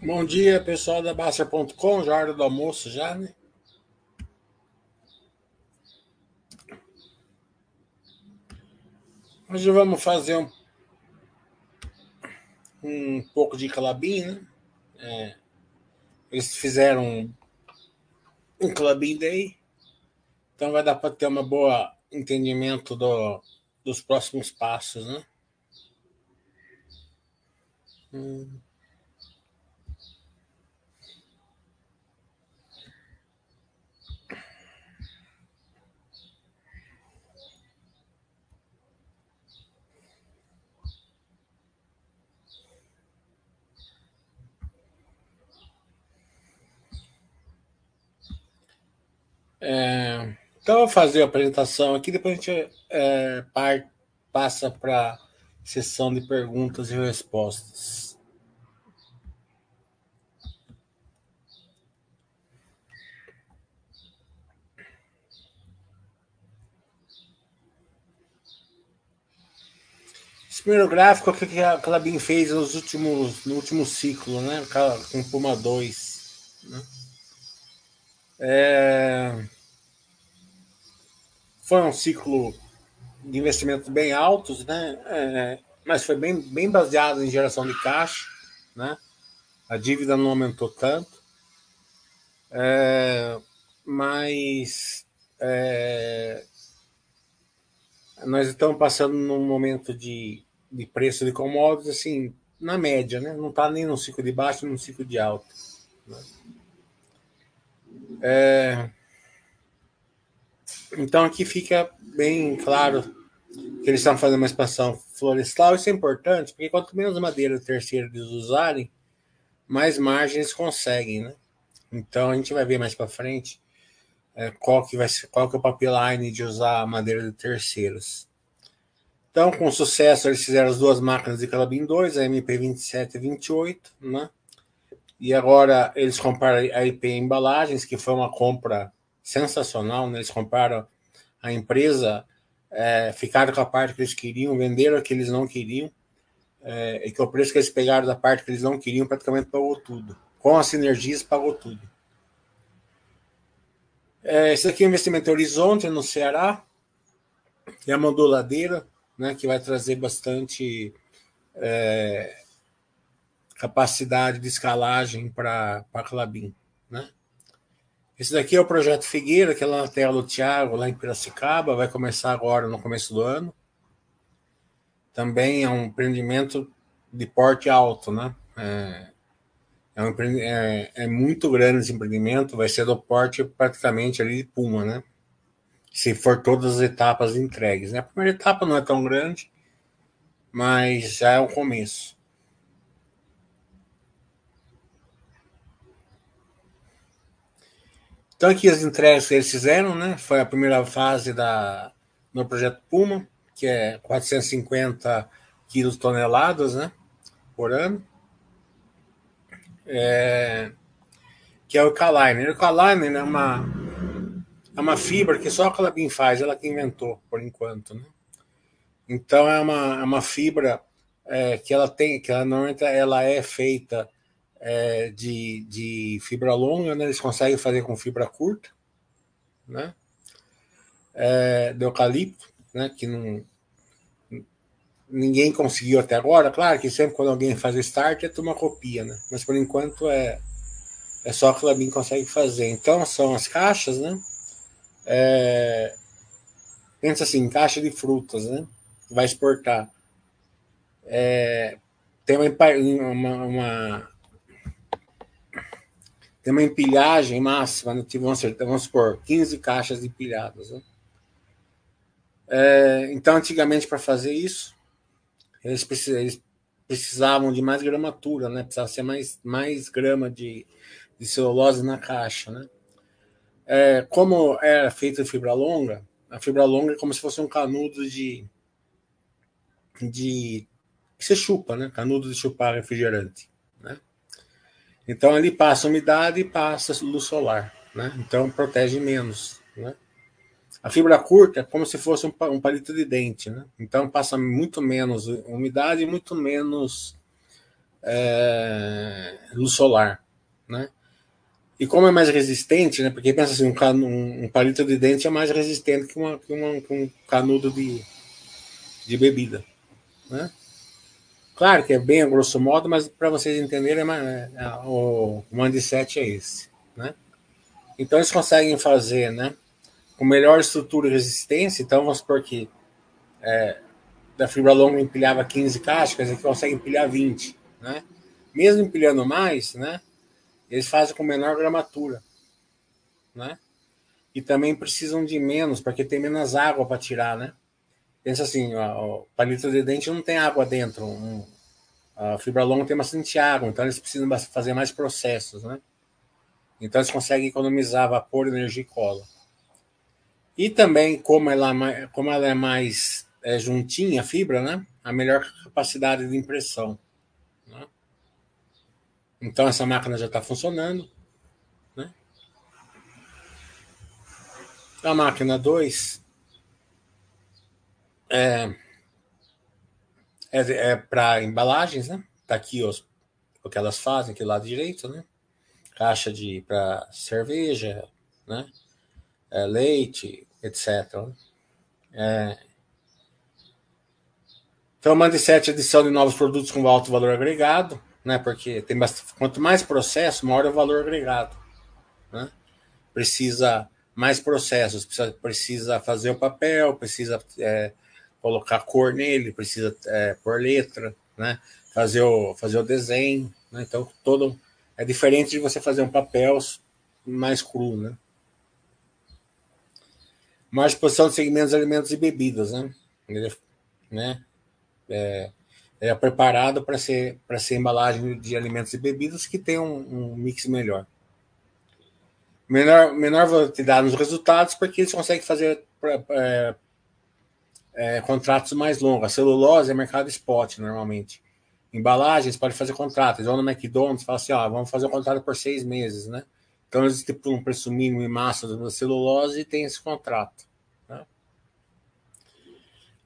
Bom dia, pessoal da Baster.com, já hora do almoço já, né? Hoje vamos fazer um, um pouco de calabim, né? É, eles fizeram um, um day, então vai dar para ter uma boa entendimento do, dos próximos passos, né? Hum. É, então, eu vou fazer a apresentação aqui, depois a gente é, par, passa para a sessão de perguntas e respostas. Esse primeiro gráfico é que a Clabin fez nos últimos, no último ciclo, né? com Puma 2. Né? É... Foi um ciclo de investimentos bem altos, né? É... Mas foi bem, bem baseado em geração de caixa, né? A dívida não aumentou tanto. É... Mas é... nós estamos passando num momento de, de preço de commodities assim, na média, né? Não está nem no ciclo de baixo, nem no ciclo de alto. Né? É... Então aqui fica bem claro que eles estão fazendo uma expansão florestal. Isso é importante, porque quanto menos madeira terceira eles usarem, mais margem eles conseguem, né? Então a gente vai ver mais para frente é, qual que vai ser, qual que é o pipeline de usar madeira de terceiros. Então, com sucesso, eles fizeram as duas máquinas de Calabim 2, a MP27 e 28, né? E agora eles compraram a IP Embalagens, que foi uma compra sensacional, né? Eles compraram a empresa, é, ficaram com a parte que eles queriam, venderam a que eles não queriam, é, e que o preço que eles pegaram da parte que eles não queriam praticamente pagou tudo. Com as sinergias, pagou tudo. É, esse aqui é o investimento Horizonte, no Ceará, é a moduladeira, né, que vai trazer bastante é, capacidade de escalagem para a Clabin. Esse daqui é o projeto Figueira, que é lá na terra do Tiago, lá em Piracicaba, vai começar agora no começo do ano. Também é um empreendimento de porte alto, né? É, é, um, é, é, muito grande esse empreendimento, vai ser do porte praticamente ali de Puma, né? Se for todas as etapas entregues. Né? A primeira etapa não é tão grande, mas já é o começo. Então aqui as entregas que eles fizeram, né? Foi a primeira fase da no projeto Puma, que é 450 quilos toneladas, né? Por ano. É, que é o Kaliner. O Kaliner é uma é uma fibra que só a Calabim faz, ela que inventou por enquanto, né? Então é uma, é uma fibra é, que ela tem, que ela normalmente ela é feita é, de, de fibra longa, né? eles conseguem fazer com fibra curta, né? É, de eucalipto, né? que não, ninguém conseguiu até agora. Claro que sempre quando alguém faz start é uma copia, né? mas por enquanto é, é só que a Clabin consegue fazer. Então são as caixas, né? É, pensa assim, caixa de frutas, né? Vai exportar. É, tem uma, uma, uma tem uma empilhagem máxima, né? vamos, vamos supor, 15 caixas empilhadas. Né? É, então, antigamente, para fazer isso, eles, precisavam de mais gramatura, né? precisava ser mais, mais grama de, de celulose na caixa. Né? É, como era feita fibra longa, a fibra longa é como se fosse um canudo de. de que você chupa, né? Canudo de chupar refrigerante. Então ali passa umidade e passa luz solar, né? Então protege menos, né? A fibra curta é como se fosse um, palito de dente, né? Então passa muito menos umidade e muito menos é, luz solar, né? E como é mais resistente, né? Porque pensa assim, um, can, um, um palito de dente é mais resistente que, uma, que, uma, que um canudo de, de bebida, né? Claro que é bem a grosso modo, mas para vocês entenderem, é, é, o, o mindset é esse, né? Então eles conseguem fazer, né? Com melhor estrutura e resistência, então vamos supor que é, da fibra longa empilhava 15 caixas, aqui consegue empilhar 20, né? Mesmo empilhando mais, né? Eles fazem com menor gramatura, né? E também precisam de menos, porque tem menos água para tirar, né? Pensa assim, o palito de dente não tem água dentro, um, a fibra longa tem bastante água, então eles precisam fazer mais processos, né? Então eles conseguem economizar vapor, energia e cola. E também, como ela, é como ela é mais é, juntinha a fibra, né? A melhor capacidade de impressão. Né? Então essa máquina já está funcionando. Né? A máquina 2 é, é, é para embalagens, né? Tá aqui os, o que elas fazem aqui do lado direito, né? Caixa de para cerveja, né? É, leite, etc. É, então, mande sete edição de novos produtos com alto valor agregado, né? Porque tem bastante, quanto mais processo, maior é o valor agregado. Né? Precisa mais processos, precisa, precisa fazer o papel, precisa é, colocar cor nele, precisa é, pôr letra, né? Fazer o, fazer o desenho, né? Então, todo é diferente de você fazer um papel mais cru, né? Mais posição de segmentos alimentos e bebidas, né? né? é, é preparado para ser, para ser embalagem de alimentos e bebidas que tem um, um mix melhor. Menor, menor volatilidade nos resultados, porque eles conseguem fazer é, é, contratos mais longos. A celulose é mercado spot, normalmente. Embalagens pode fazer contratos. Vão no McDonald's e falam assim: ó, vamos fazer um contrato por seis meses, né? Então eles tipo um preço mínimo e massa da celulose e tem esse contrato.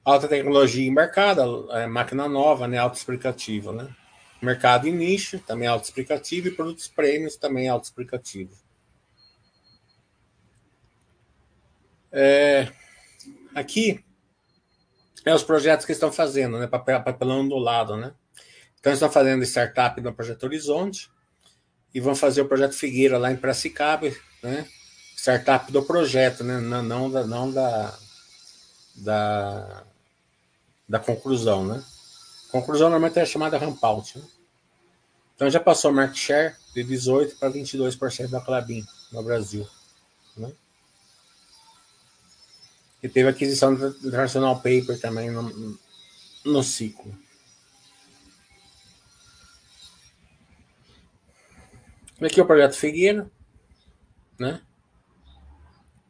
Alta tecnologia embarcada, é, máquina nova, né, autoexplicativo, né? Mercado em nicho, também autoexplicativo, e produtos prêmios, também autoexplicativo. É, aqui é os projetos que estão fazendo, né? Papel, papelão do lado, né? Então, estão fazendo startup no Projeto Horizonte e vão fazer o Projeto Figueira lá em Piracicaba, né? Startup do projeto, né? Não, não da, não da, da da conclusão, né? Conclusão normalmente é chamada ramp out. Né? Então já passou o market share de 18% para 22% da Clabin no Brasil. Né? E teve aquisição do International Paper também no, no ciclo. Aqui é o projeto Figueira, né?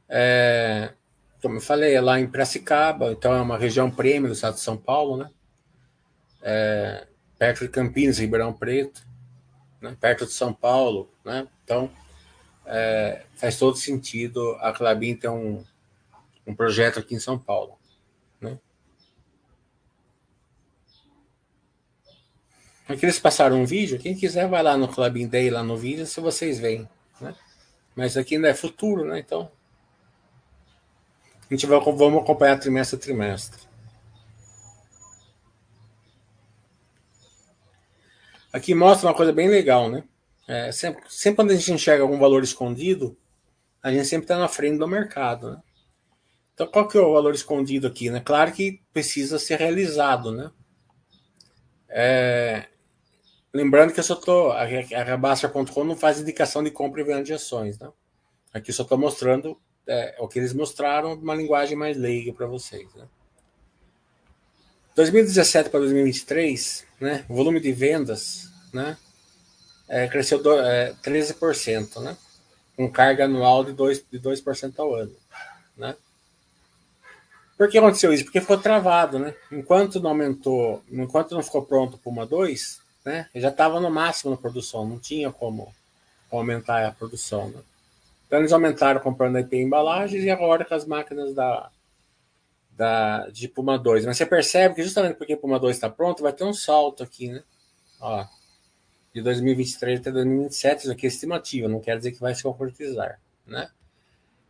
É, como eu falei, é lá em Piracicaba, então é uma região prêmio do estado de São Paulo, né? É, perto de Campinas, Ribeirão Preto, né? perto de São Paulo, né? Então é, faz todo sentido a Clabin ter um, um projeto aqui em São Paulo, né? Aqui eles passaram um vídeo, quem quiser vai lá no Clabin Day, lá no vídeo, se vocês veem, né? Mas aqui ainda é futuro, né? Então a gente vai vamos acompanhar trimestre a trimestre. Aqui mostra uma coisa bem legal, né? É, sempre, sempre quando a gente enxerga algum valor escondido, a gente sempre está na frente do mercado, né? Então, qual que é o valor escondido aqui? Né? Claro que precisa ser realizado, né? É, lembrando que eu só estou. A, a não faz indicação de compra e venda de ações, né? Aqui eu só estou mostrando é, o que eles mostraram, uma linguagem mais leiga para vocês. Né? 2017 para 2023, né, o volume de vendas né, é, cresceu do, é, 13%, né, com carga anual de 2%, de 2 ao ano. Né? Por que aconteceu isso? Porque ficou travado. Né? Enquanto não aumentou, enquanto não ficou pronto para uma 2, né, já estava no máximo na produção, não tinha como aumentar a produção. Né? Então eles aumentaram comprando IP embalagens e agora com as máquinas da, da, de Puma 2. Mas você percebe que justamente porque Puma 2 está pronto, vai ter um salto aqui, né? Ó, de 2023 até 2027, isso aqui é estimativa, não quer dizer que vai se concretizar, né?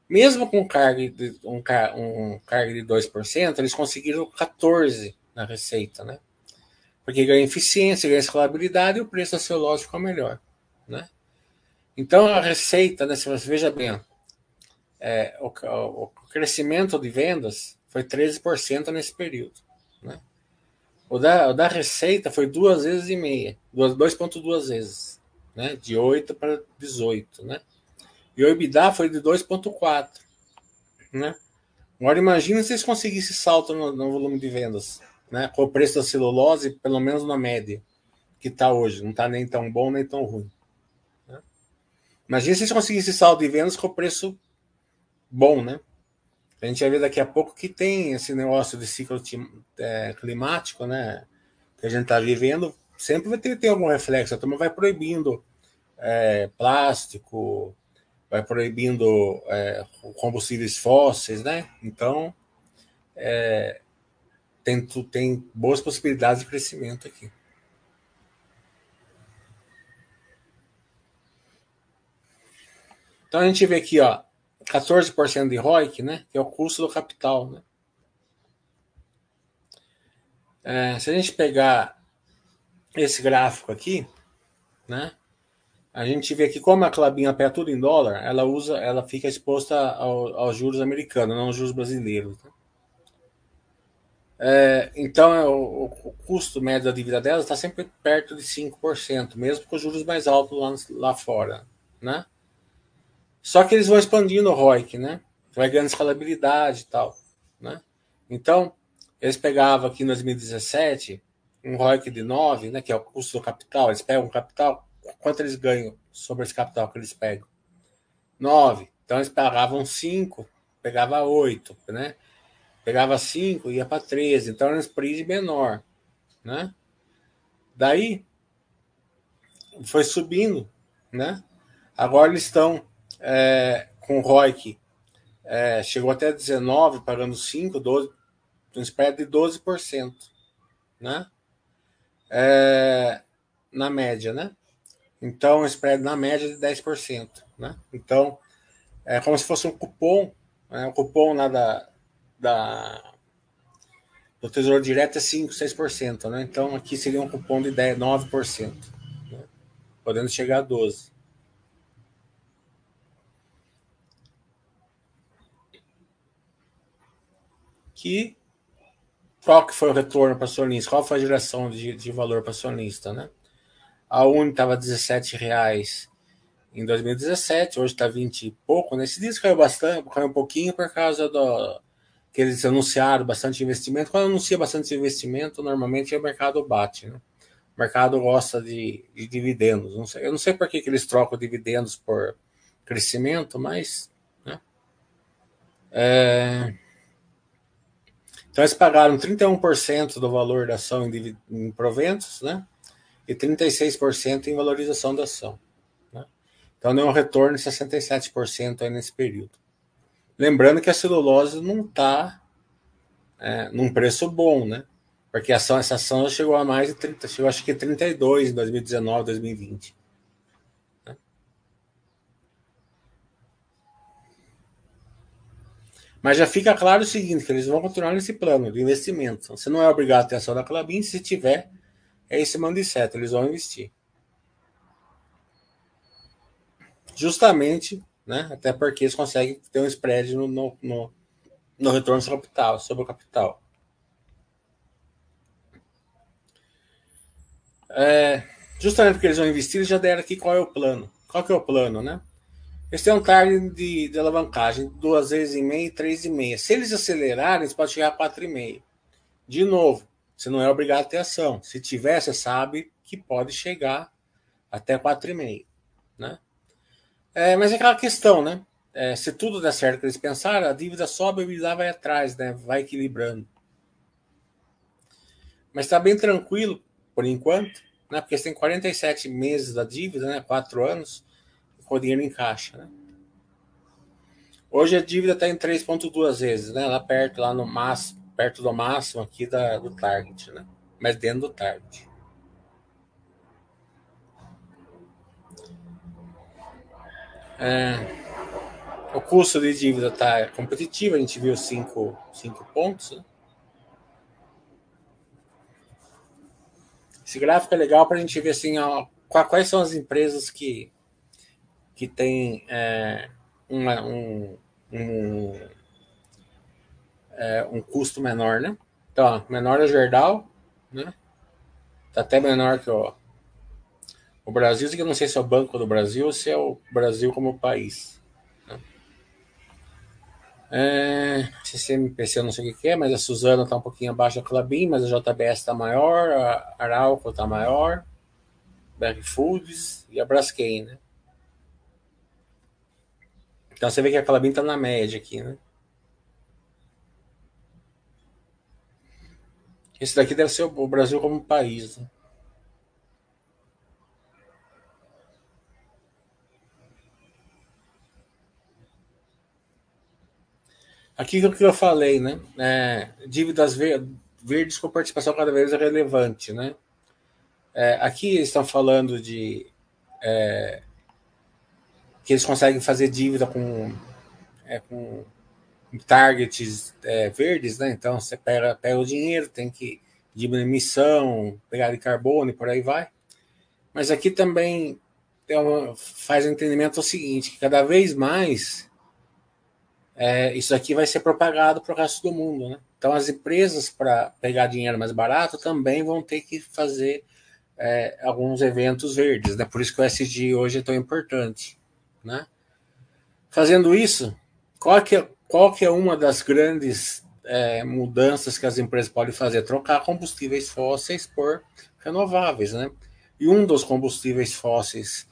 Mesmo com carga de, um, um carga de 2%, eles conseguiram 14% na receita, né? Porque ganha eficiência, ganha escalabilidade e o preço da celulose ficou melhor, né? Então a receita, né, você veja bem, é, o, o, crescimento de vendas foi 13% nesse período, né? O da, o da receita foi duas vezes e meia, 2,2 vezes, né? De 8 para 18, né? E o EBITDA foi de 2,4, né? Agora imagina se eles conseguissem salto no, no, volume de vendas, né? Com o preço da celulose, pelo menos na média que está hoje, não está nem tão bom nem tão ruim. Né? Imagina se eles conseguissem salto de vendas com o preço bom, né? A gente vai ver daqui a pouco que tem esse negócio de ciclo é, climático, né? Que a gente está vivendo, sempre vai ter, ter algum reflexo. A turma vai proibindo é, plástico, vai proibindo é, combustíveis fósseis, né? Então, é, tem, tem boas possibilidades de crescimento aqui. Então a gente vê aqui, ó, 14% de ROIC, né? Que é o custo do capital, né? É, se a gente pegar esse gráfico aqui, né? A gente vê que como a Clabin pega tudo em dólar, ela usa, ela fica exposta ao, aos juros americanos, não aos juros brasileiros. Né? É, então, é, o, o, custo médio da dívida dela está sempre perto de 5%, mesmo com os juros mais altos lá, lá fora. Né? Só que eles vão expandindo o ROIC, né? Vai ganhando escalabilidade e tal. Né? Então, eles pegavam aqui em 2017 um ROIC de 9, né, que é o custo do capital. Eles pegam o capital, quanto eles ganham sobre esse capital que eles pegam? 9. Então eles pagavam 5, pegava 8, né? Pegava 5, ia para 13. Então era um spread menor, né? Daí foi subindo, né? Agora eles estão é, com o ROIC, é, chegou até 19, pagando 5, 12, um spread de 12%, né? É, na média, né? Então, o spread na média de 10%. Né? Então, é como se fosse um cupom. Né? O cupom lá da, da, do Tesouro Direto é 5%, 6%. Né? Então, aqui seria um cupom de 10, 9%. Né? Podendo chegar a 12%. Que, qual que foi o retorno para acionista? Qual foi a geração de, de valor para acionista, né? A Uni estava R$ reais em 2017, hoje está 20 e pouco. Nesse né? dia caiu bastante, caiu um pouquinho por causa do que eles anunciaram bastante investimento. Quando anuncia bastante investimento, normalmente o mercado bate, né? O mercado gosta de, de dividendos. Não sei, eu não sei por que, que eles trocam dividendos por crescimento, mas. Né? É... Então eles pagaram 31% do valor da ação em, em proventos, né? E 36% em valorização da ação. Né? Então deu um retorno de 67% aí nesse período. Lembrando que a celulose não está é, num preço bom, né? Porque a ação, essa ação chegou a mais de 30, chegou acho que 32 em 2019, 2020. Né? Mas já fica claro o seguinte, que eles vão continuar nesse plano de investimento. Você não é obrigado a ter ação da Clabin, se tiver, é esse mando de eles vão investir. Justamente, né, até porque eles conseguem ter um spread no, no, no, no retorno sobre o capital, sobre o capital. É, justamente porque eles vão investir, eles já deram aqui qual é o plano. Qual que é o plano, né? Eles têm um target de, de alavancagem duas vezes e meia e três e meia. Se eles acelerarem, eles podem chegar a quatro e meio. De novo, você não é obrigado a ter ação. Se tiver, você sabe que pode chegar até 4,5. Né? É, mas é aquela questão, né? É, se tudo der certo que eles pensaram, a dívida sobe e EBITDA vai atrás, né? Vai equilibrando. Mas está bem tranquilo, por enquanto, né? Porque você tem 47 meses da dívida, né? 4 anos, com o dinheiro em caixa, né? Hoje a dívida está em 3,2 vezes, né? Lá perto, lá no máximo perto do máximo aqui da, do target, né? Mas dentro do target. É, o custo de dívida está competitivo, a gente viu 5 pontos. Né? Esse gráfico é legal para a gente ver assim, ó, quais são as empresas que, que têm é, uma, um, um é, um custo menor, né? Então, ó, menor é o Gerdau, né? Tá até menor que o, o Brasil, que eu não sei se é o Banco do Brasil ou se é o Brasil como país. Né? É, CMPC eu não sei o que é, mas a Suzana está um pouquinho abaixo da Clabin, mas a JBS está maior, a Arauco está maior, BR Foods e a Braskem, né? Então você vê que a Clabin está na média aqui, né? Esse daqui deve ser o Brasil como país. Né? Aqui o que eu falei, né? É, dívidas verdes com participação cada vez relevante, né? É, aqui eles estão falando de é, que eles conseguem fazer dívida com, é, com targets é, verdes, né? Então você pega, pega o dinheiro, tem que diminuir emissão, pegar de carbono e por aí vai. Mas aqui também uma, faz o entendimento o seguinte, que cada vez mais é, isso aqui vai ser propagado para o resto do mundo. Né? Então, as empresas, para pegar dinheiro mais barato, também vão ter que fazer é, alguns eventos verdes. Né? Por isso que o SG hoje é tão importante. Né? Fazendo isso, qual que, é, qual que é uma das grandes é, mudanças que as empresas podem fazer? Trocar combustíveis fósseis por renováveis. Né? E um dos combustíveis fósseis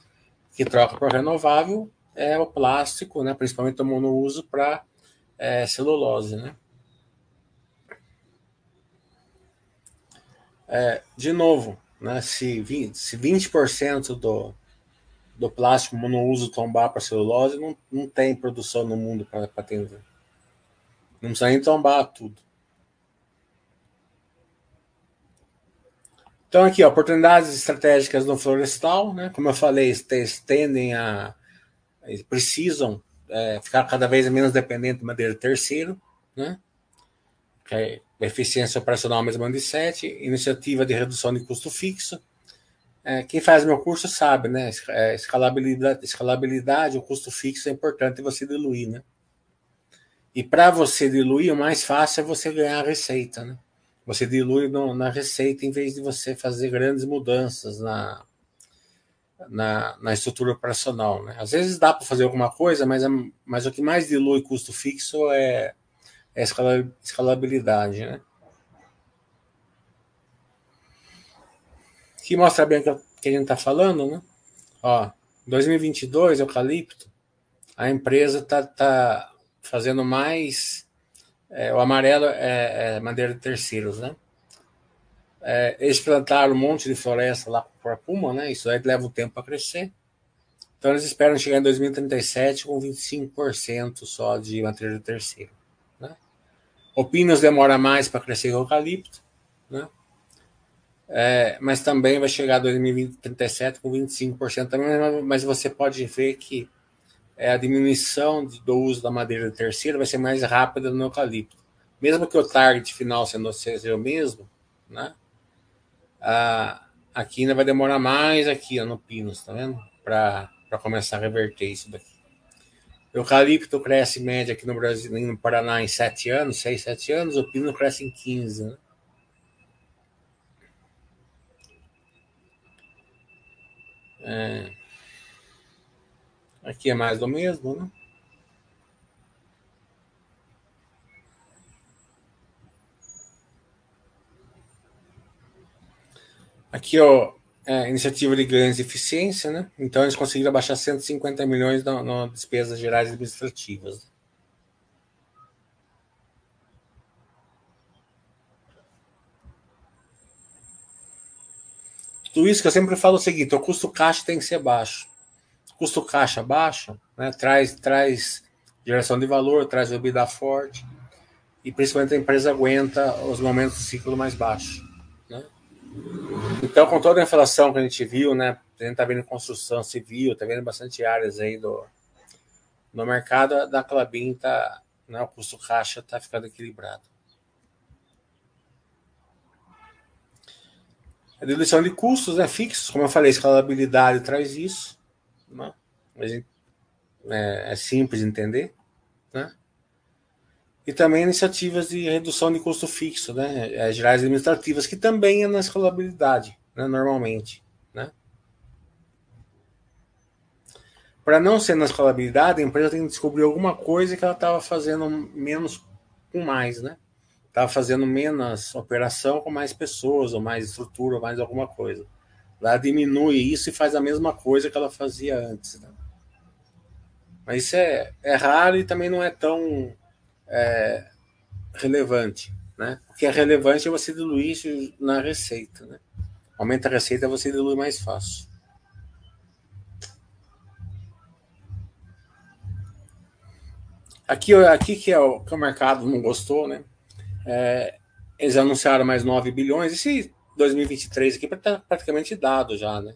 que troca por renovável é o plástico, né, principalmente o monouso para é, celulose. Né? É, de novo, né, se 20%, se 20% do, do plástico monouso tombar para celulose, não, não tem produção no mundo para atender. Não precisa nem tombar tudo. Então, aqui, ó, oportunidades estratégicas no florestal, né? Como eu falei, eles tendem a eles precisam é, ficar cada vez menos dependente de madeira terceiro, né? Que é eficiência operacional mesmo de 7, iniciativa de redução de custo fixo. É, quem faz meu curso sabe, né? É, escalabilidade, escalabilidade, o custo fixo é importante você diluir, né? E para você diluir, o mais fácil é você ganhar receita, né? Você dilui no, na receita em vez de você fazer grandes mudanças na, na, na estrutura operacional. Né? Às vezes dá para fazer alguma coisa, mas, é, mas o que mais dilui custo fixo é, é escalabilidade. Né? Que mostra bem o que a gente está falando. Né? Ó, 2022, eucalipto, a empresa está tá fazendo mais. É, o amarelo é, é madeira de terceiros, né? É, eles plantaram um monte de floresta lá para Puma, né? Isso aí leva um tempo para crescer. Então eles esperam chegar em 2037 com 25% só de matéria de terceiro. Né? O Pinos demora mais para crescer o eucalipto, né? É, mas também vai chegar em 2037 com 25% também, mas você pode ver que é, a diminuição do uso da madeira de terceiro vai ser mais rápida no eucalipto. Mesmo que o target final seja o mesmo, né? Ah, aqui ainda vai demorar mais aqui ó, no Pinos, tá vendo? Para começar a reverter isso daqui. O eucalipto cresce média aqui no Brasil, no Paraná, em 7 anos, 6, 7 anos, o pino cresce em 15, né? É. Aqui é mais do mesmo, né? Aqui, ó, é, iniciativa de ganhos de eficiência, né? Então eles conseguiram abaixar 150 milhões nas na despesas gerais administrativas. Tudo isso que eu sempre falo o seguinte: o custo caixa tem que ser baixo. O custo caixa baixo, né, traz, traz geração de valor, traz bebida forte e principalmente a empresa aguenta os momentos do ciclo mais baixo. Então, com toda a inflação que a gente viu, né? A gente tá vendo construção civil, tá vendo bastante áreas aí do, no mercado da Clabin tá, né, o custo caixa está ficando equilibrado. A diluição de custos né, fixos, como eu falei, escalabilidade traz isso. Né? É, é simples de entender. Né? E também iniciativas de redução de custo fixo, né? É, gerais administrativas, que também é na escalabilidade, né, normalmente. Né? Para não ser na escalabilidade, a empresa tem que descobrir alguma coisa que ela estava fazendo menos com mais, né? Estava fazendo menos operação com mais pessoas, ou mais estrutura, ou mais alguma coisa. Ela diminui isso e faz a mesma coisa que ela fazia antes. Né? Mas isso é, é raro e também não é tão é, relevante. Né? O que é relevante é você diluir isso na receita. Né? Aumenta a receita, você dilui mais fácil. Aqui, aqui que, é o, que o mercado não gostou, né? É, eles anunciaram mais 9 bilhões. Esse 2023 aqui está praticamente dado já, né?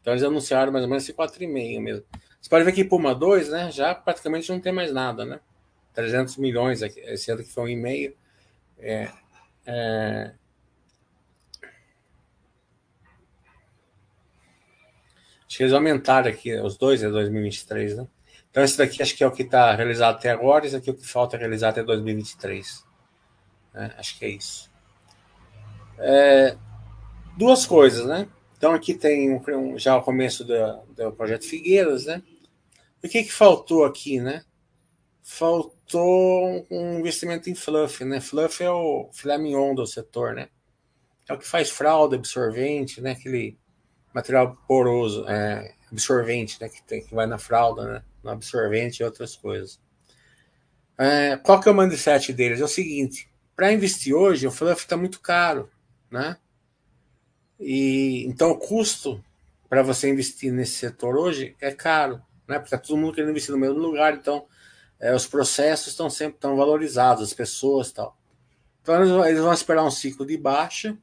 Então eles anunciaram mais ou menos esse 4,5 mesmo. Você pode ver que Puma 2, né? Já praticamente não tem mais nada, né? 300 milhões aqui, esse ano que foi um e-mail. É, é... Acho que eles aumentaram aqui, os dois é 2023, né? Então esse daqui acho que é o que está realizado até agora, esse aqui é o que falta realizar até 2023. É, acho que é isso. É, duas coisas, né? Então aqui tem um, já o começo do, do projeto Figueiras, né? O que, que faltou aqui, né? faltou um investimento em fluff, né? Fluff é o filé mignon do setor, né? É o que faz fralda, absorvente, né? Aquele material poroso, é, absorvente, né? Que, tem, que vai na fralda, né? No absorvente e outras coisas. É, qual que é o mindset deles? É o seguinte, para investir hoje, o fluff está muito caro, né? E, então o custo para você investir nesse setor hoje é caro, né? Porque tá todo mundo querendo investir no mesmo lugar, então é, os processos estão sempre tão valorizados, as pessoas tal. Então eles, vão esperar um ciclo de baixa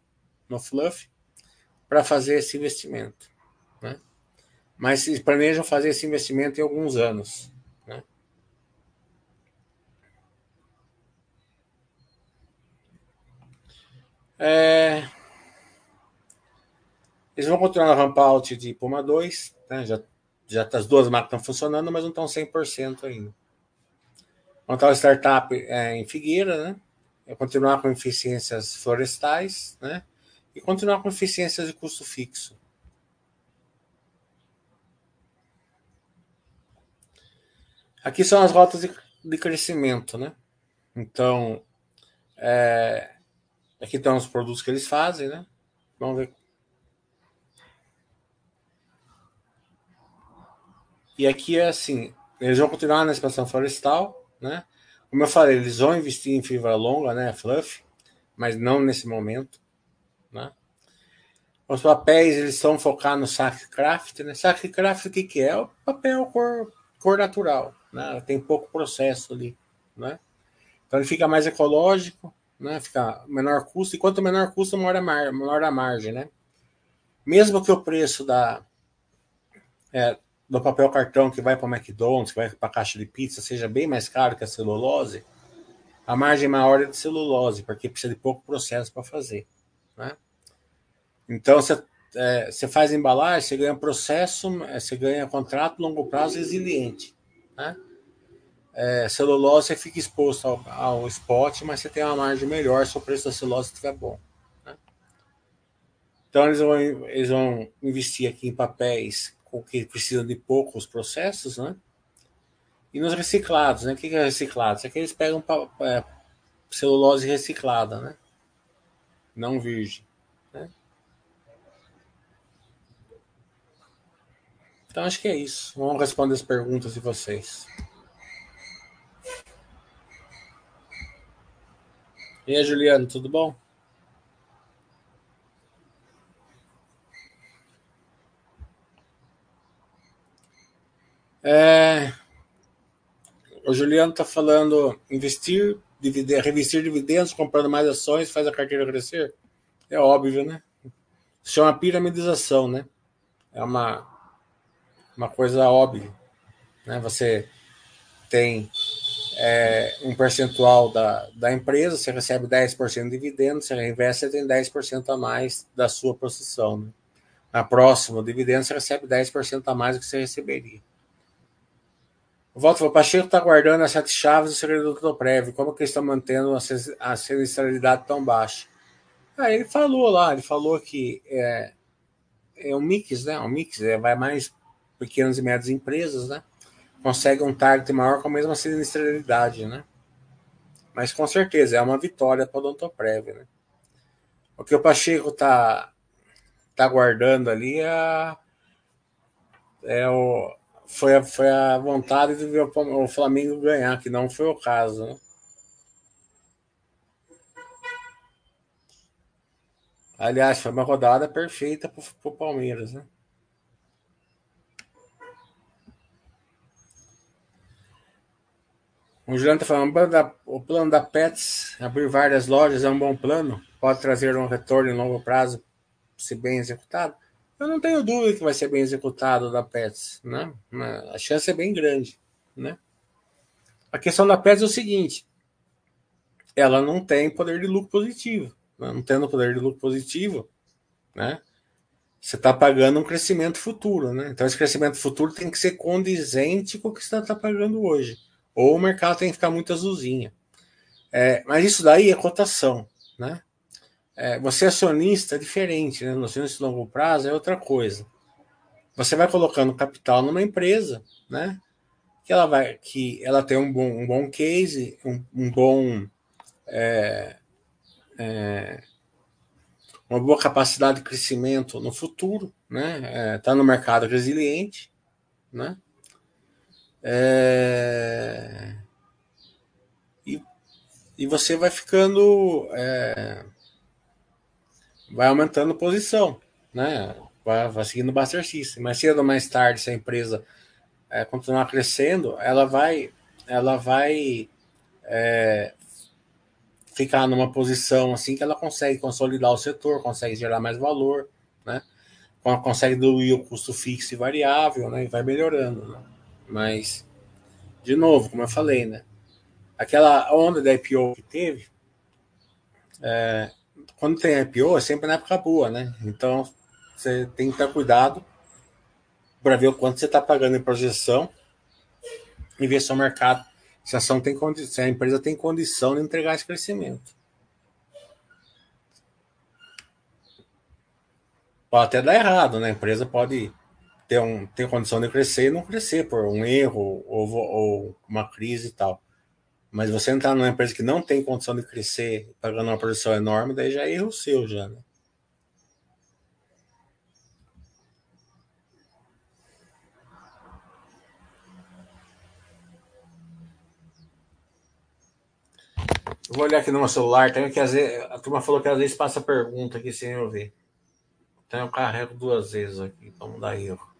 no fluff para fazer esse investimento. Né? Mas planejam fazer esse investimento em alguns anos. É... Eles vão continuar na ramp out de Puma 2, né? já, já tá, as duas máquinas estão funcionando, mas não estão 100% ainda montar uma startup é, em Figueira, né? É continuar com eficiências florestais, né? E continuar com eficiências de custo fixo. Aqui são as rotas de, de crescimento, né? Então, é, aqui estão os produtos que eles fazem, né? Vamos ver. E aqui é assim, eles vão continuar na expansão florestal, né? Como eu falei, eles vão investir em fibra longa, né, fluff, mas não nesse momento, né? Os papéis eles estão focados no sac craft, né? Sac craft o que, que é? O papel cor, cor natural, né? Tem pouco processo ali, né? Então ele fica mais ecológico, né? Fica menor custo e quanto menor custo maior a, mar, maior a margem, né? Mesmo que o preço da é, do papel cartão que vai para o McDonald's, que vai para a caixa de pizza, seja bem mais caro que a celulose, a margem maior é de celulose, porque precisa de pouco processo para fazer. Né? Então, você, é, você faz embalagem, você ganha processo, é, você ganha contrato longo prazo resiliente. Né? É, celulose você fica exposto ao, ao spot, mas você tem uma margem melhor se o preço da celulose estiver bom. Né? Então, eles vão, eles vão investir aqui em papéis ou que precisam de poucos processos, né? E nos reciclados, né? O que é reciclado? Isso aqui eles pegam é, celulose reciclada, né? Não virgem. Né? Então acho que é isso. Vamos responder as perguntas de vocês. E aí, Juliano, tudo bom? É... O Juliano está falando investir, dividir, revestir dividendos, comprando mais ações, faz a carteira crescer. É óbvio, né? Se chama piramidização, né? É uma, uma coisa óbvia. Né? Você tem é, um percentual da, da empresa, você recebe 10% de dividendo, você reinveste, você tem 10% a mais da sua posição. Né? Na próxima, o dividendo, você recebe 10% a mais do que você receberia. O Pacheco está guardando as sete chaves do segredo do prévio. Como que eles estão mantendo a sinistralidade tão baixa? Ah, ele falou lá, ele falou que é, é um mix, né? Um mix, é, vai mais pequenas e médias empresas, né? Consegue um target maior com a mesma sinistralidade, né? Mas com certeza é uma vitória para o Odontoprev, né? O que o Pacheco está tá guardando ali é, é o foi a, foi a vontade de ver o Flamengo ganhar, que não foi o caso. Né? Aliás, foi uma rodada perfeita para o Palmeiras. Né? O Juliano está falando, o plano da Pets, abrir várias lojas é um bom plano, pode trazer um retorno em longo prazo, se bem executado. Eu não tenho dúvida que vai ser bem executado da Pets, né? A chance é bem grande, né? A questão da Pets é o seguinte: ela não tem poder de lucro positivo. Né? Não tendo poder de lucro positivo, né? Você está pagando um crescimento futuro, né? Então esse crescimento futuro tem que ser condizente com o que você está pagando hoje. Ou o mercado tem que ficar muito azulzinha. É, mas isso daí é cotação, né? É, você é acionista é diferente, né? No acionista de longo prazo é outra coisa. Você vai colocando capital numa empresa, né? Que ela vai, que ela tem um bom, um bom case, um, um bom, é, é, uma boa capacidade de crescimento no futuro, né? Está é, no mercado resiliente, né? É, e, e você vai ficando é, vai aumentando posição, né? Vai, vai seguindo o Buster System. Mais cedo ou mais tarde, se a empresa é, continuar crescendo, ela vai, ela vai é, ficar numa posição assim que ela consegue consolidar o setor, consegue gerar mais valor, né? Consegue diluir o custo fixo e variável, né? E vai melhorando. Né? Mas, de novo, como eu falei, né? Aquela onda da IPO que teve, é, quando tem IPO, é sempre na época boa, né? Então, você tem que ter cuidado para ver o quanto você está pagando em projeção e ver se o mercado, se a, ação tem, se a empresa tem condição de entregar esse crescimento. Pode até dar errado, né? A empresa pode ter, um, ter condição de crescer e não crescer por um erro ou, ou uma crise e tal. Mas você entrar numa empresa que não tem condição de crescer, pagando uma produção enorme, daí já é erro seu, já, né? Vou olhar aqui no meu celular, tem que vezes, a turma falou que às vezes passa pergunta aqui sem eu ver. Então eu carrego duas vezes aqui, não dar erro.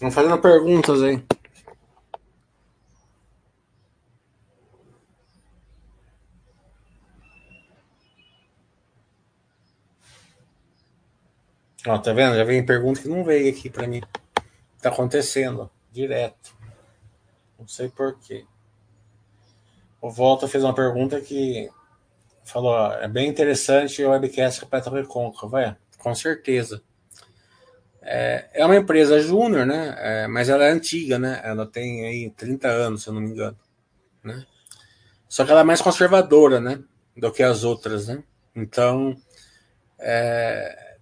Estão fazendo perguntas aí. Ó, tá vendo? Já vem pergunta que não veio aqui para mim. Tá acontecendo direto. Não sei por quê. O Volta fez uma pergunta que falou: ó, é bem interessante o webcast com a Petro Recôncavo. É, com certeza. É, é uma empresa júnior, né? É, mas ela é antiga, né? Ela tem aí 30 anos, se eu não me engano. Né? Só que ela é mais conservadora, né? Do que as outras, né? Então, é,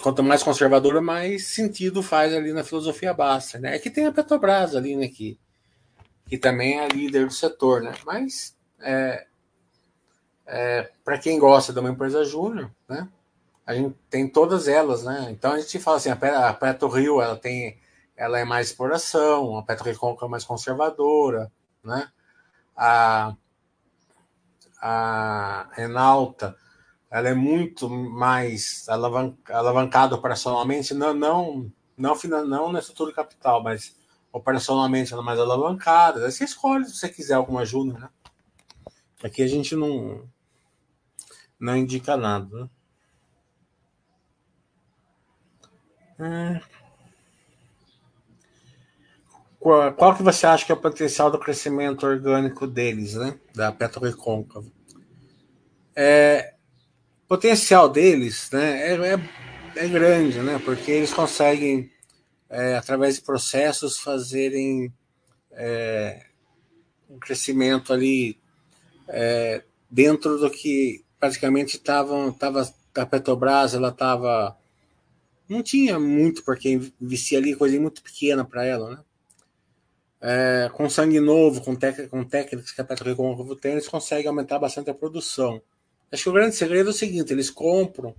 quanto mais conservadora, mais sentido faz ali na filosofia basta, né? É que tem a Petrobras ali, né? Que, que também é líder do setor, né? Mas, é, é para quem gosta de uma empresa júnior, né? A gente tem todas elas, né? Então a gente fala assim, a Petro Rio ela tem, ela é mais exploração, a Petro Recôncavo é mais conservadora, né? A, a Enalta ela é muito mais alavan, alavancada operacionalmente, não não não, não na estrutura capital, mas operacionalmente ela é mais alavancada. Você escolhe se você quiser alguma ajuda, né? Aqui a gente não, não indica nada, né? Qual, qual, que você acha que é o potencial do crescimento orgânico deles, né? Da Petrorecôncavo? É, potencial deles né, é, é, é, grande, né? Porque eles conseguem, é, através de processos, fazerem é, um crescimento ali é, dentro do que praticamente estavam tava, a Petrobras ela estava não tinha muito porque investir ali coisa muito pequena para ela, né? é, com sangue novo, com, com técnicas que a Petrorecôncavo tem, eles conseguem aumentar bastante a produção. Acho que o grande segredo é o seguinte: eles compram,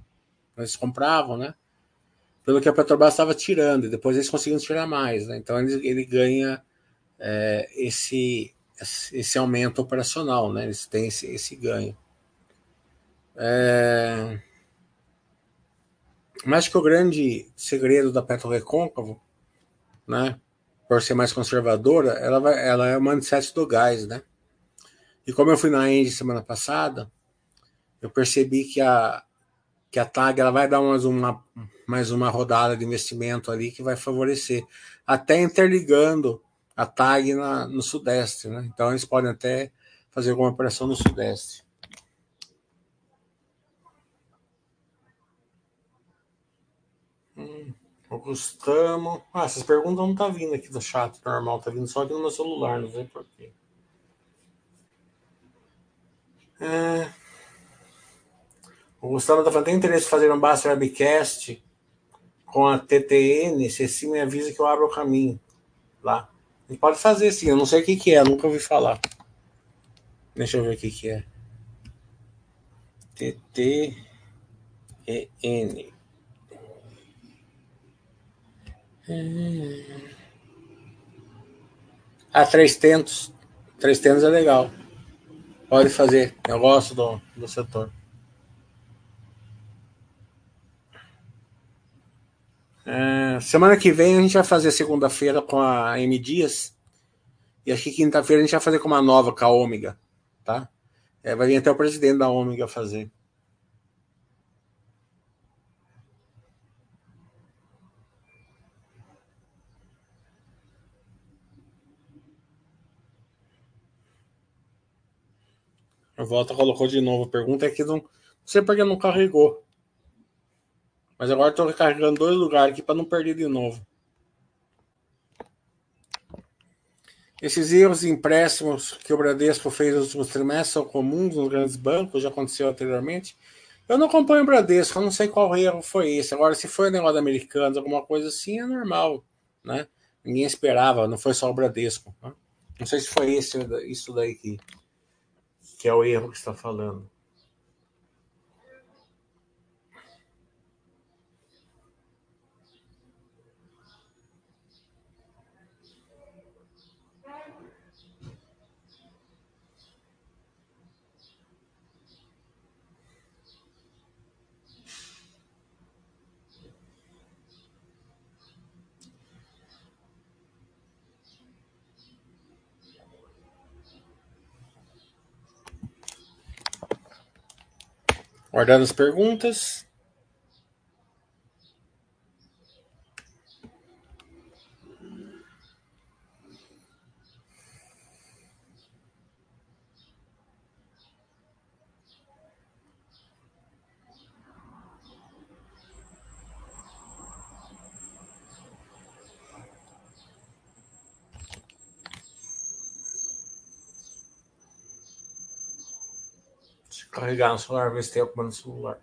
eles compravam, né? Pelo que a Petrobras estava tirando, e depois eles conseguiram tirar mais, né? Então ele, ele ganha é, esse, esse aumento operacional, né? Eles têm esse, esse ganho. É... Mas que o grande segredo da Petrorecôncavo, né? por ser mais conservadora, ela, vai, ela é o mindset do gás, né? E como eu fui na Engie semana passada, eu percebi que a, que a TAG ela vai dar mais uma, mais uma rodada de investimento ali que vai favorecer, até interligando a TAG na, no Sudeste, né? Então eles podem até fazer alguma operação no Sudeste. Hum. Gustamo. Ah, essas perguntas não tá vindo aqui do chat normal, tá vindo só aqui no meu celular, não sei porquê. É... O Gustavo tá falando, tem interesse em fazer um Basta Webcast com a TTN? Se sim, me avisa que eu abro o caminho lá. A gente pode fazer sim, eu não sei o que, que é, nunca ouvi falar. Deixa eu ver o que, que é. TTN. Ah, três tentos. Três tentos é legal. Pode fazer. Eu gosto do, do setor. É, semana que vem a gente vai fazer segunda-feira com a M Dias. E acho que quinta-feira a gente vai fazer com uma nova, com a Ômega. Tá? É, vai vir até o presidente da Ômega fazer. Volta colocou de novo a pergunta, é que não, não sei porque não carregou. Mas agora estou recarregando dois lugares aqui para não perder de novo. Esses erros de empréstimos que o Bradesco fez nos últimos trimestres são comuns nos grandes bancos, já aconteceu anteriormente. Eu não acompanho o Bradesco, eu não sei qual erro foi esse. Agora, se foi negócio americano, alguma coisa assim, é normal, né? Ninguém esperava, não foi só o Bradesco. Né? Não sei se foi esse, isso daí que, que é o erro que está falando. Guardando as perguntas. Carregar no celular, ver se tem alguma no celular.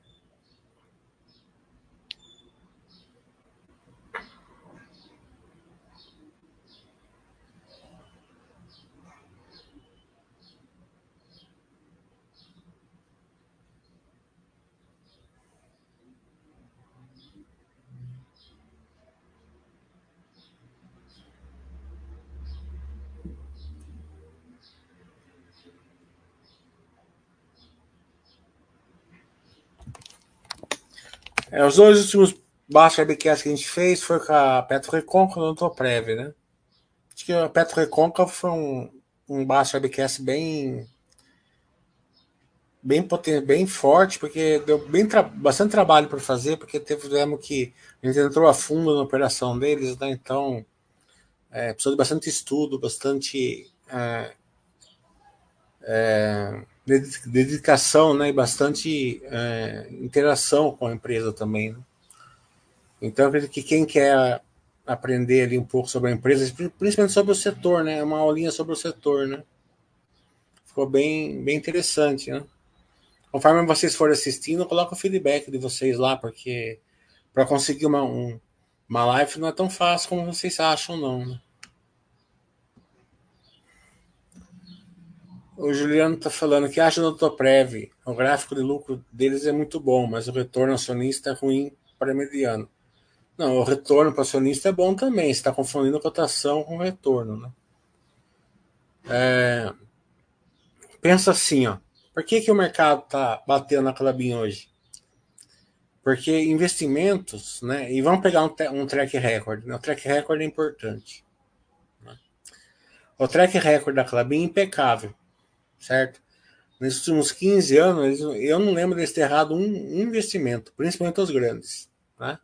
É, os dois últimos baixos webcasts que a gente fez foi com a Petro Recon com o Dr. Prev, né? Acho que o Petro Recôncavo foi um, um baixo webcast bem bem potente, bem forte, porque deu bem tra bastante trabalho para fazer, porque teve que a gente entrou a fundo na operação deles, né? Então é, precisou de bastante estudo, bastante é, é, dedicação, né? E bastante é, interação com a empresa também. Né? Então, acredito que quem quer aprender ali um pouco sobre a empresa, principalmente sobre o setor, né? Uma aulinha sobre o setor, né? Ficou bem, bem interessante, né? Conforme vocês forem assistindo, coloca o feedback de vocês lá, porque para conseguir uma, um, uma live não é tão fácil como vocês acham, não. Né? O Juliano está falando que acha do Toprev. O gráfico de lucro deles é muito bom, mas o retorno acionista é ruim para mediano. Não, o retorno para acionista é bom também. Você está confundindo cotação com retorno, né? É... Pensa assim, ó. Por que, que o mercado está batendo na Clabin hoje? Porque investimentos, né? E vamos pegar um, um track record. Né? O track record é importante. Né? O track record da Clabin é impecável, certo? Nesses últimos 15 anos, eu não lembro de ter errado um, um investimento, principalmente os grandes. Né?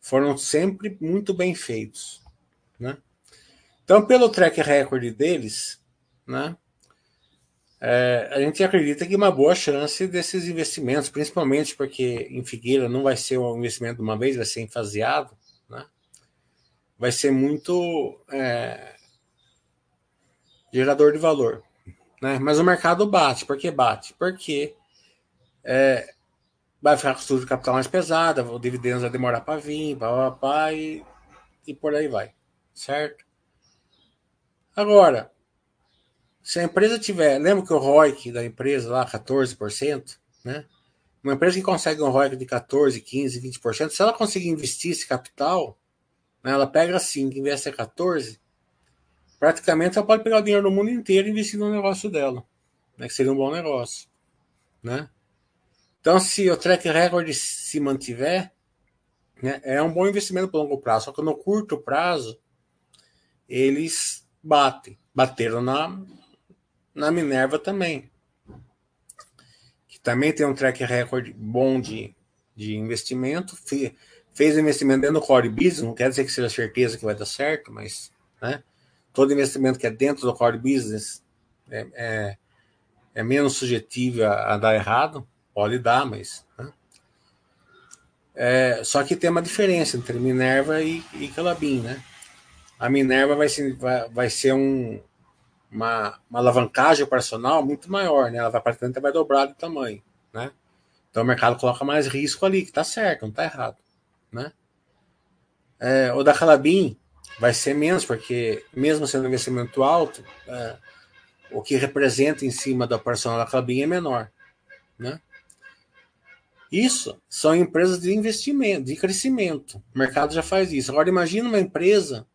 Foram sempre muito bem feitos. Né? Então, pelo track record deles, né? É, a gente acredita que uma boa chance desses investimentos, principalmente porque em Figueira não vai ser um investimento de uma vez, vai ser enfaseado, né? vai ser muito é, gerador de valor. Né? Mas o mercado bate. Por que bate? Porque é, vai ficar com estudo de capital mais pesada, o dividendo vai demorar para vir, pá, pá, e, e por aí vai. Certo? Agora, se a empresa tiver, lembra que o ROIC da empresa lá, 14%, né? Uma empresa que consegue um ROIC de 14, 15, 20%, se ela conseguir investir esse capital, né, ela pega 5, investe a 14, praticamente ela pode pegar o dinheiro do mundo inteiro e investir no negócio dela, né, que seria um bom negócio, né? Então, se o track record se mantiver, né, é um bom investimento para longo prazo. Só que no curto prazo, eles batem. Bateram na, na Minerva também. Que também tem um track record bom de, de investimento. Fez investimento dentro do core business, não quer dizer que seja certeza que vai dar certo, mas né, todo investimento que é dentro do core business é, é, é menos sujetivo a, a, dar errado. Pode dar, mas. Né? É, só que tem uma diferença entre Minerva e, e Calabim, né? A Minerva vai ser, vai, vai ser um, uma, uma alavancagem operacional muito maior, né? Ela vai praticamente vai dobrar de tamanho, né? Então o mercado coloca mais risco ali, que tá certo, não tá errado, né? É, o da Calabim vai ser menos, porque mesmo sendo um investimento alto, é, o que representa em cima da operacional da Calabim é menor, né? Isso são empresas de investimento, de crescimento. O mercado já faz isso. Agora imagine uma empresa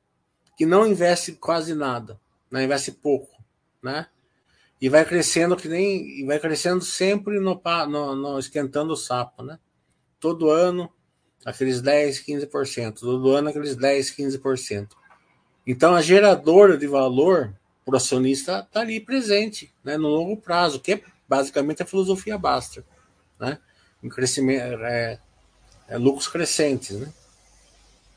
que não investe quase nada, né? investe pouco, né? E vai crescendo que nem vai crescendo sempre no, no, no esquentando o sapo, né? Todo ano aqueles 10, 15%, todo ano aqueles 10, 15%. Então a geradora de valor para o acionista está ali presente, né, no longo prazo, que é basicamente a filosofia Baster, né? Crescimento, é, é lucros crescentes, né?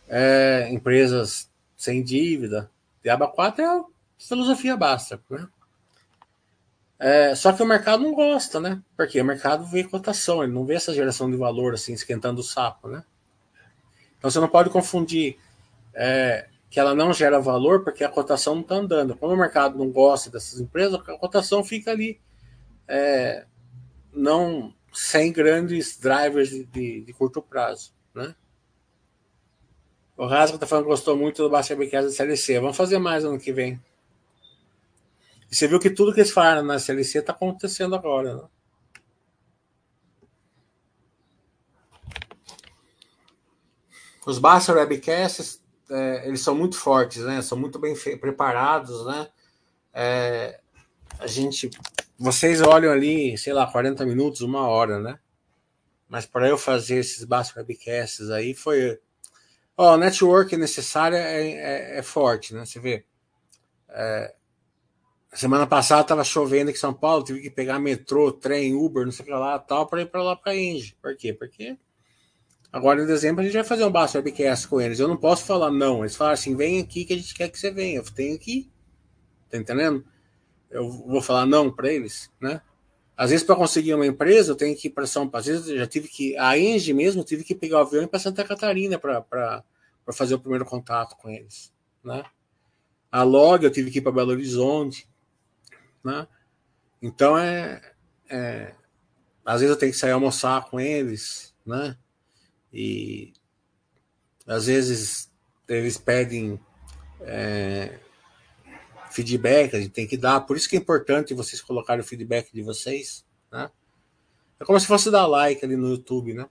É, empresas sem dívida. Diaba 4 é a filosofia basta. Né? É, só que o mercado não gosta, né? Porque o mercado vê cotação, ele não vê essa geração de valor assim, esquentando o sapo, né? Então você não pode confundir é, que ela não gera valor porque a cotação não está andando. Como o mercado não gosta dessas empresas, a cotação fica ali é, não sem grandes drivers de, de, de curto prazo, né? O Rasca tá falando que gostou muito do Basketballcast da CLC. Vamos fazer mais ano que vem. E você viu que tudo que eles falaram na CLC está acontecendo agora, né? Os Basta Webcasts, é, eles são muito fortes, né? São muito bem preparados, né? É, a gente, vocês olham ali, sei lá, 40 minutos, uma hora, né? Mas para eu fazer esses Basta Webcasts aí foi Ó, network necessário é, é, é, forte, né? Você vê. É, semana passada estava chovendo aqui em São Paulo, tive que pegar metrô, trem, Uber, não sei o que lá, tal, para ir para lá para a Engie. Por quê? Porque agora em dezembro a gente vai fazer um Basso Webcast com eles. Eu não posso falar não. Eles falam assim: vem aqui que a gente quer que você venha. Eu tenho que ir. Tá entendendo? Eu vou falar não para eles, né? Às vezes, para conseguir uma empresa, eu tenho que ir para São Paulo. Às vezes, eu já tive que. A Engie mesmo, eu tive que pegar o avião para Santa Catarina para fazer o primeiro contato com eles. Né? A Log, eu tive que ir para Belo Horizonte. Né? Então, é, é. Às vezes, eu tenho que sair almoçar com eles. Né? E. Às vezes, eles pedem. É, feedback, a gente tem que dar. Por isso que é importante vocês colocarem o feedback de vocês, né? É como se fosse dar like ali no YouTube, né?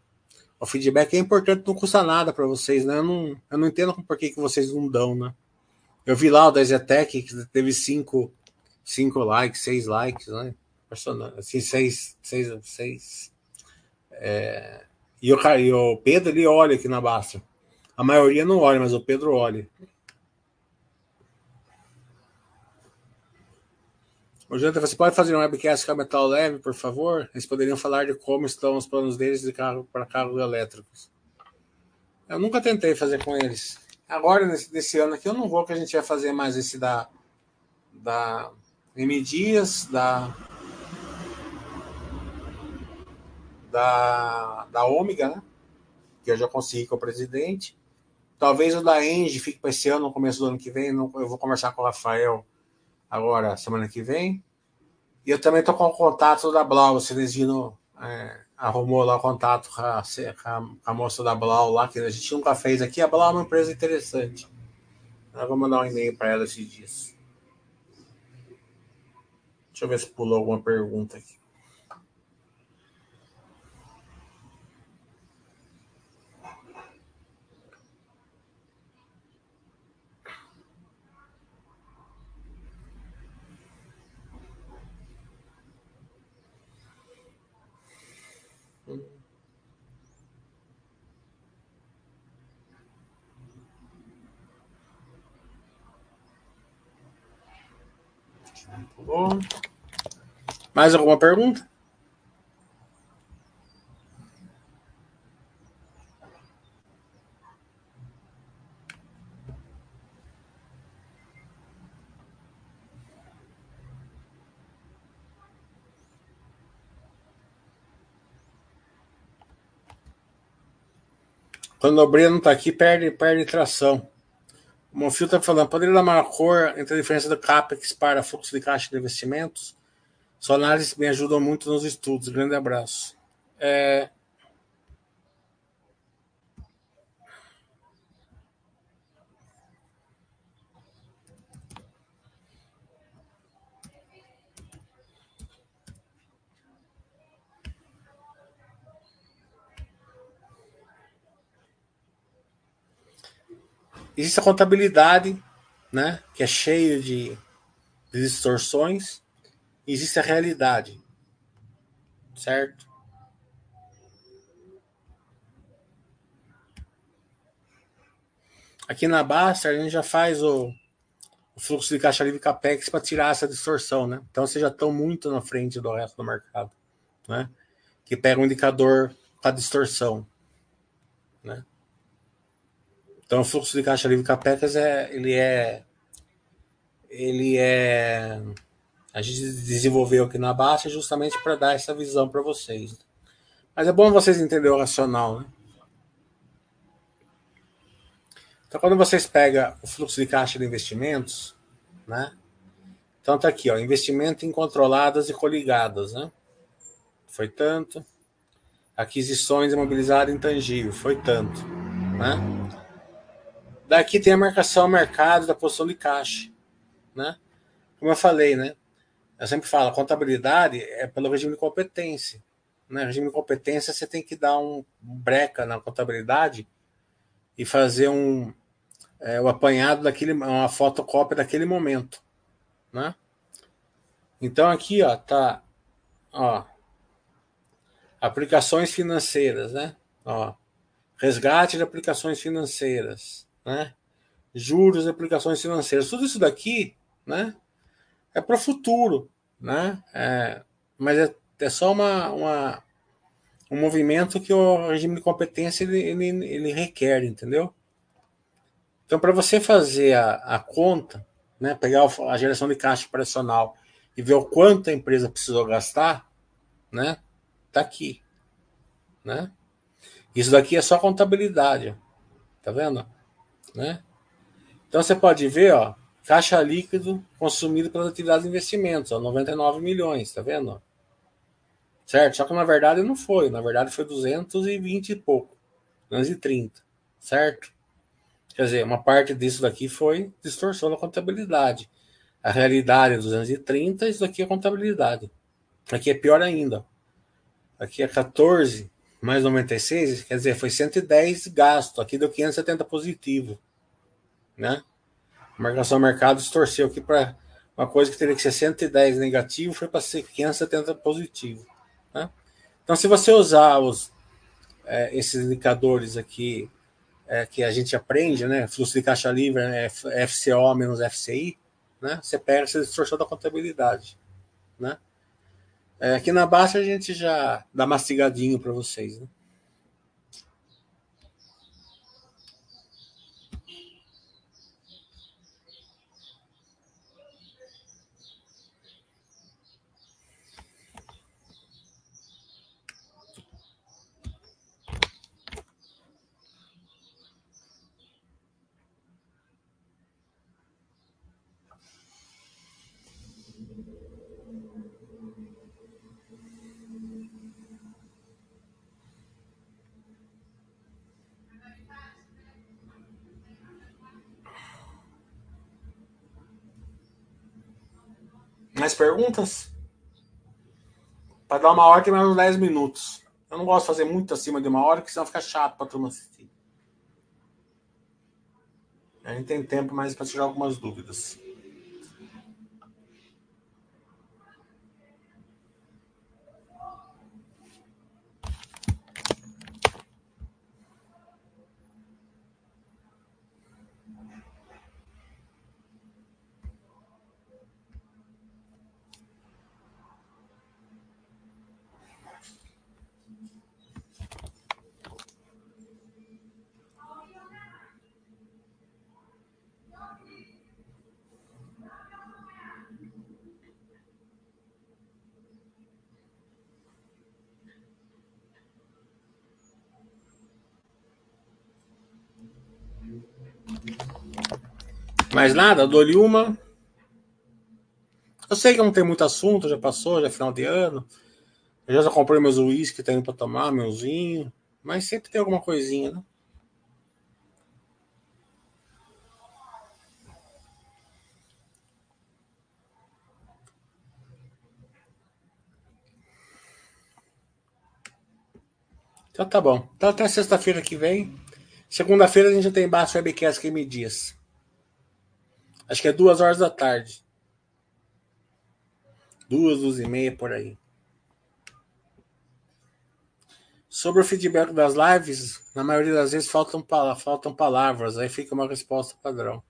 O feedback é importante, não custa nada para vocês, né? Eu não, eu não entendo por que, que vocês não dão, né? Eu vi lá o da Zetec que teve cinco, cinco likes, seis likes, né? Assim, seis, seis, seis. É... E, o, e o Pedro, ele olha aqui na Basta. A maioria não olha, mas o Pedro olha. O Jonathan, você pode fazer um webcast com a Metal Leve, por favor? Eles poderiam falar de como estão os planos deles de carro para carros elétricos. Eu nunca tentei fazer com eles. Agora, nesse, nesse ano aqui, eu não vou, que a gente vai fazer mais esse da, da M Dias, da, da, da Ômega, né? Que eu já consegui com o presidente. Talvez o da Engie fique para esse ano, no começo do ano que vem. Eu vou conversar com o Rafael agora, semana que vem. E eu também estou com o contato da Blau, o Celestino é, arrumou lá o contato com a, com a, moça da Blau lá, que a gente nunca fez aqui. A Blau é uma empresa interessante. Eu vou mandar um e-mail para ela esses dias. Deixa eu ver se pulou alguma pergunta aqui. Mais alguma pergunta? Quando o Breno está aqui, perde, perde tração. O Monfio está falando, poderia dar uma cor entre a diferença do CAPEX para fluxo de caixa de investimentos? Solares me ajudam muito nos estudos. Grande abraço. É... Existe a contabilidade, né, que é cheio de distorções existe a realidade. Certo? Aqui na Basta a gente já faz o, o fluxo de caixa livre capex para tirar essa distorção, né? Então vocês já estão muito na frente do resto do mercado, né? Que pega um indicador para distorção, né? Então o fluxo de caixa livre capex é ele é ele é a gente desenvolveu aqui na Baixa justamente para dar essa visão para vocês. Mas é bom vocês entenderem o racional, né? Então, quando vocês pegam o fluxo de caixa de investimentos, né? Então tá aqui, ó, investimento em controladas e coligadas, né? Foi tanto. Aquisições imobilizárias intangíveis, foi tanto, né? Daqui tem a marcação mercado da posição de caixa, né? Como eu falei, né? eu sempre falo, contabilidade é pelo regime de competência. Né? Regime de competência, você tem que dar um breca na contabilidade e fazer um é, o apanhado daquele, uma fotocópia daquele momento, né? Então aqui, ó, tá, ó, aplicações financeiras, né? Ó, resgate de aplicações financeiras, né? Juros aplicações financeiras, tudo isso daqui né? É para o futuro, né? É, mas é, é só uma, uma, um movimento que o regime de competência ele, ele, ele requer, entendeu? Então, para você fazer a, a conta, né, pegar a geração de caixa operacional e ver o quanto a empresa precisou gastar, né, tá aqui, né? Isso daqui é só contabilidade, tá vendo? Né? Então você pode ver, ó, caixa líquido consumido pelas atividades de investimentos, ó, 99 milhões, tá vendo? Certo? Só que na verdade não foi, na verdade foi 220 e pouco, 230, certo? Quer dizer, uma parte disso daqui foi distorção da contabilidade. A realidade é 230, isso daqui é contabilidade. Aqui é pior ainda. Aqui é 14 mais 96, quer dizer, foi 110 gasto. Aqui deu 570 positivo. Né? A marcação mercado distorceu aqui para uma coisa que teria que ser 110 negativo, foi para ser 570 positivo. Né? Então, se você usar os, é, esses indicadores aqui é, que a gente aprende, né? Fluxo de caixa livre, né? FCO menos FCI, né? Você pega essa distorção da contabilidade, né? É, aqui na baixa a gente já dá mastigadinho para vocês, né? Mais perguntas? Para dar uma hora tem mais uns 10 minutos. Eu não gosto de fazer muito acima de uma hora, porque senão fica chato para a turma assistir. A gente tem tempo mais para tirar algumas dúvidas. Mais nada? Dou-lhe uma. Eu sei que não tem muito assunto, já passou, já é final de ano. Eu já comprei meus uísque, tenho para tomar, meus vinhos. Mas sempre tem alguma coisinha, né? Então tá bom. Então até sexta-feira que vem. Segunda-feira a gente já tem baixo webcast que me diz. Acho que é duas horas da tarde. Duas, duas e meia por aí. Sobre o feedback das lives, na maioria das vezes faltam, faltam palavras, aí fica uma resposta padrão.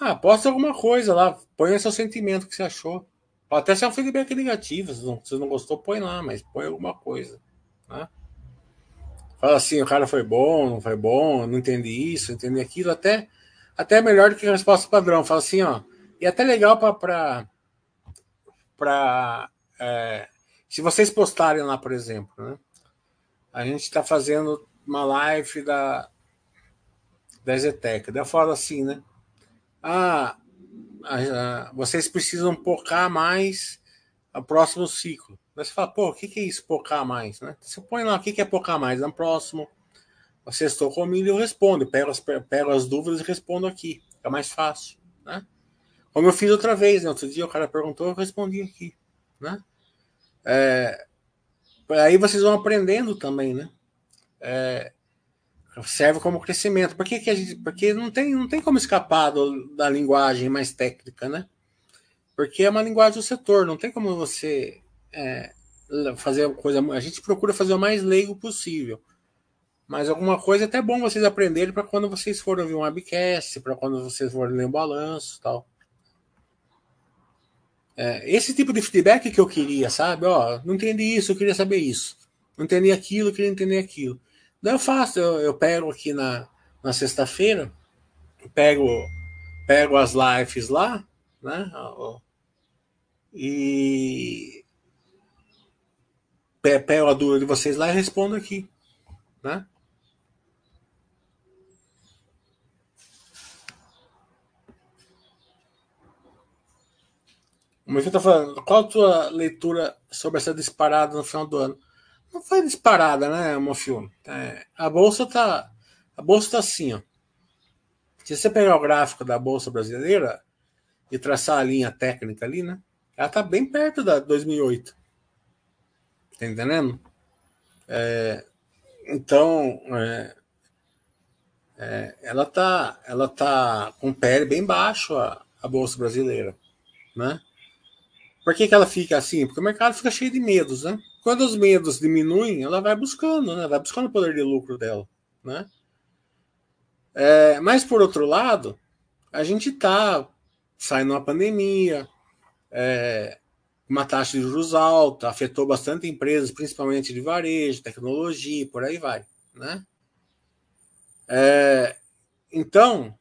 Ah, posta alguma coisa lá, põe o seu sentimento que você achou. Até ser um feedback negativo, se se não gostou, põe lá, mas põe alguma coisa. Né? Fala assim, o cara foi bom, não foi bom, não entendi isso, entendi aquilo, até até melhor do que a resposta padrão. Fala assim, ó. E até legal para. para é, se vocês postarem lá, por exemplo, né? A gente está fazendo uma live da, da Zetec. Daí eu falo assim, né? Ah, vocês precisam pocar mais o próximo ciclo. Daí você fala, pô, o que, que é isso, pocar mais? Né? Você põe lá o que, que é pocar mais no próximo estou comigo eu respondo, pego as, pego as dúvidas e respondo aqui. É mais fácil, né? Como eu fiz outra vez, né? Outro dia o cara perguntou, eu respondi aqui, né? É, aí vocês vão aprendendo também, né? É, serve como crescimento. Por que, que a gente, porque não tem, não tem como escapar do, da linguagem mais técnica, né? Porque é uma linguagem do setor, não tem como você é, fazer coisa. A gente procura fazer o mais leigo possível. Mas alguma coisa é até bom vocês aprenderem para quando vocês forem ouvir um webcast, para quando vocês forem ler um balanço tal. É, esse tipo de feedback que eu queria, sabe? Ó, não entendi isso, eu queria saber isso. Não entendi aquilo, eu queria entender aquilo. Daí eu faço, eu, eu pego aqui na, na sexta-feira, pego, pego as lives lá, né? E pego a dúvida de vocês lá e respondo aqui, né? O meu filho tá falando, qual a tua leitura sobre essa disparada no final do ano? Não foi disparada, né, meu filho? É, a bolsa tá. A bolsa tá assim, ó. Se você pegar o gráfico da bolsa brasileira e traçar a linha técnica ali, né? Ela tá bem perto da 2008. Tá entendendo? É, então, é, é, ela tá, ela tá com pele bem baixo a, a bolsa brasileira, né? Por que, que ela fica assim? Porque o mercado fica cheio de medos, né? Quando os medos diminuem, ela vai buscando, né? Vai buscando o poder de lucro dela, né? É, mas por outro lado, a gente está saindo uma pandemia, é, uma taxa de juros alta, afetou bastante empresas, principalmente de varejo, tecnologia, por aí vai, né? É, então,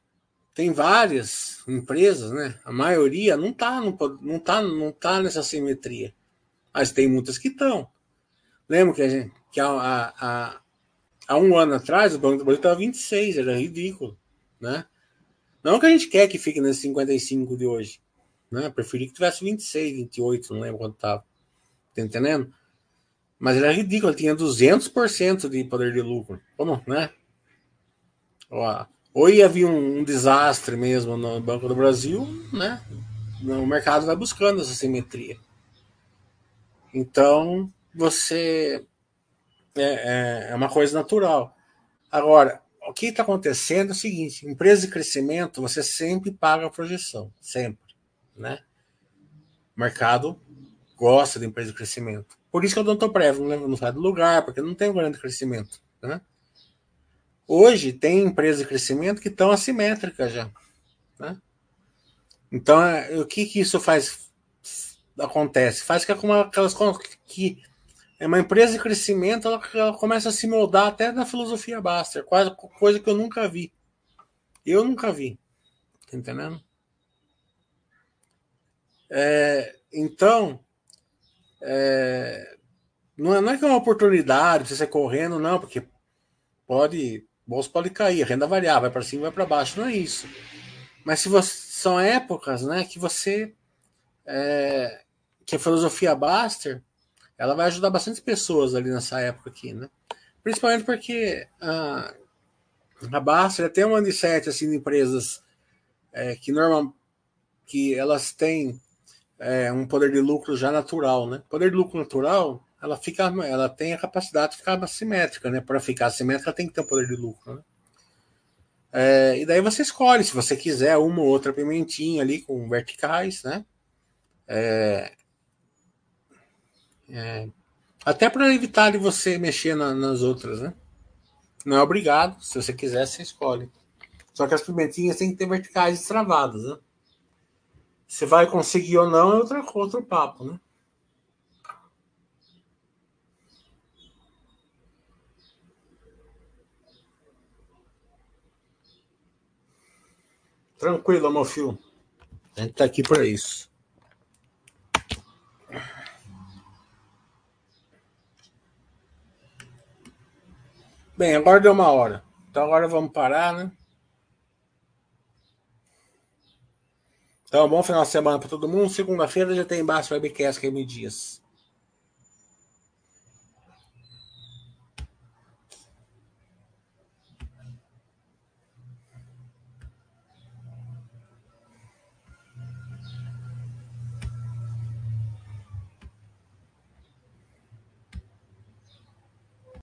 tem várias empresas, né? A maioria não está não tá, não tá nessa simetria. Mas tem muitas que estão. Lembra que, a gente, que há, há, há um ano atrás o Banco do Brasil estava 26, era ridículo. Né? Não que a gente quer que fique nesse 55 de hoje. Né? Preferi que tivesse 26, 28, não lembro quanto estava. Tá entendendo? Mas era ridículo, tinha 200% de poder de lucro. Como, né? Ou ia vir um, um, desastre mesmo no Banco do Brasil, né? O mercado vai buscando essa simetria. Então, você. É, é, é uma coisa natural. Agora, o que está acontecendo é o seguinte: empresa de crescimento, você sempre paga a projeção. Sempre. Né? O mercado gosta de empresa de crescimento. Por isso que eu não estou prévio, não sai do lugar, porque não tem grande crescimento. Né? Hoje, tem empresas de crescimento que estão assimétricas já. Né? Então, é, o que, que isso faz acontece? Faz que aquelas que é uma empresa de crescimento, ela, ela começa a se moldar até na filosofia Baster, quase coisa que eu nunca vi. Eu nunca vi. Tá entendendo? É, então, é, não, é, não é que é uma oportunidade você sair correndo, não, porque pode, bolsa pode cair, renda variável vai para cima, vai para baixo, não é isso. Mas se você, são épocas, né, que você é, que a filosofia Baster ela vai ajudar bastante pessoas ali nessa época aqui, né? Principalmente porque a, a Baster tem um mindset assim de empresas é, que normal que elas têm é, um poder de lucro já natural, né? Poder de lucro natural, ela fica, ela tem a capacidade de ficar assimétrica, né? Para ficar assimétrica, tem que ter um poder de lucro, né? É, e daí você escolhe se você quiser uma ou outra pimentinha ali com verticais, né? É, é, até para evitar de você mexer na, nas outras, né? Não é obrigado. Se você quiser, você escolhe. Só que as pimentinhas têm que ter verticais destravadas, né? Se vai conseguir ou não é outra, outro papo, né? Tranquilo, meu filho. A gente tá aqui para isso. Bem, agora deu uma hora. Então agora vamos parar, né? Então, bom final de semana para todo mundo. Segunda-feira já tem embaixo Webcast que é Dias.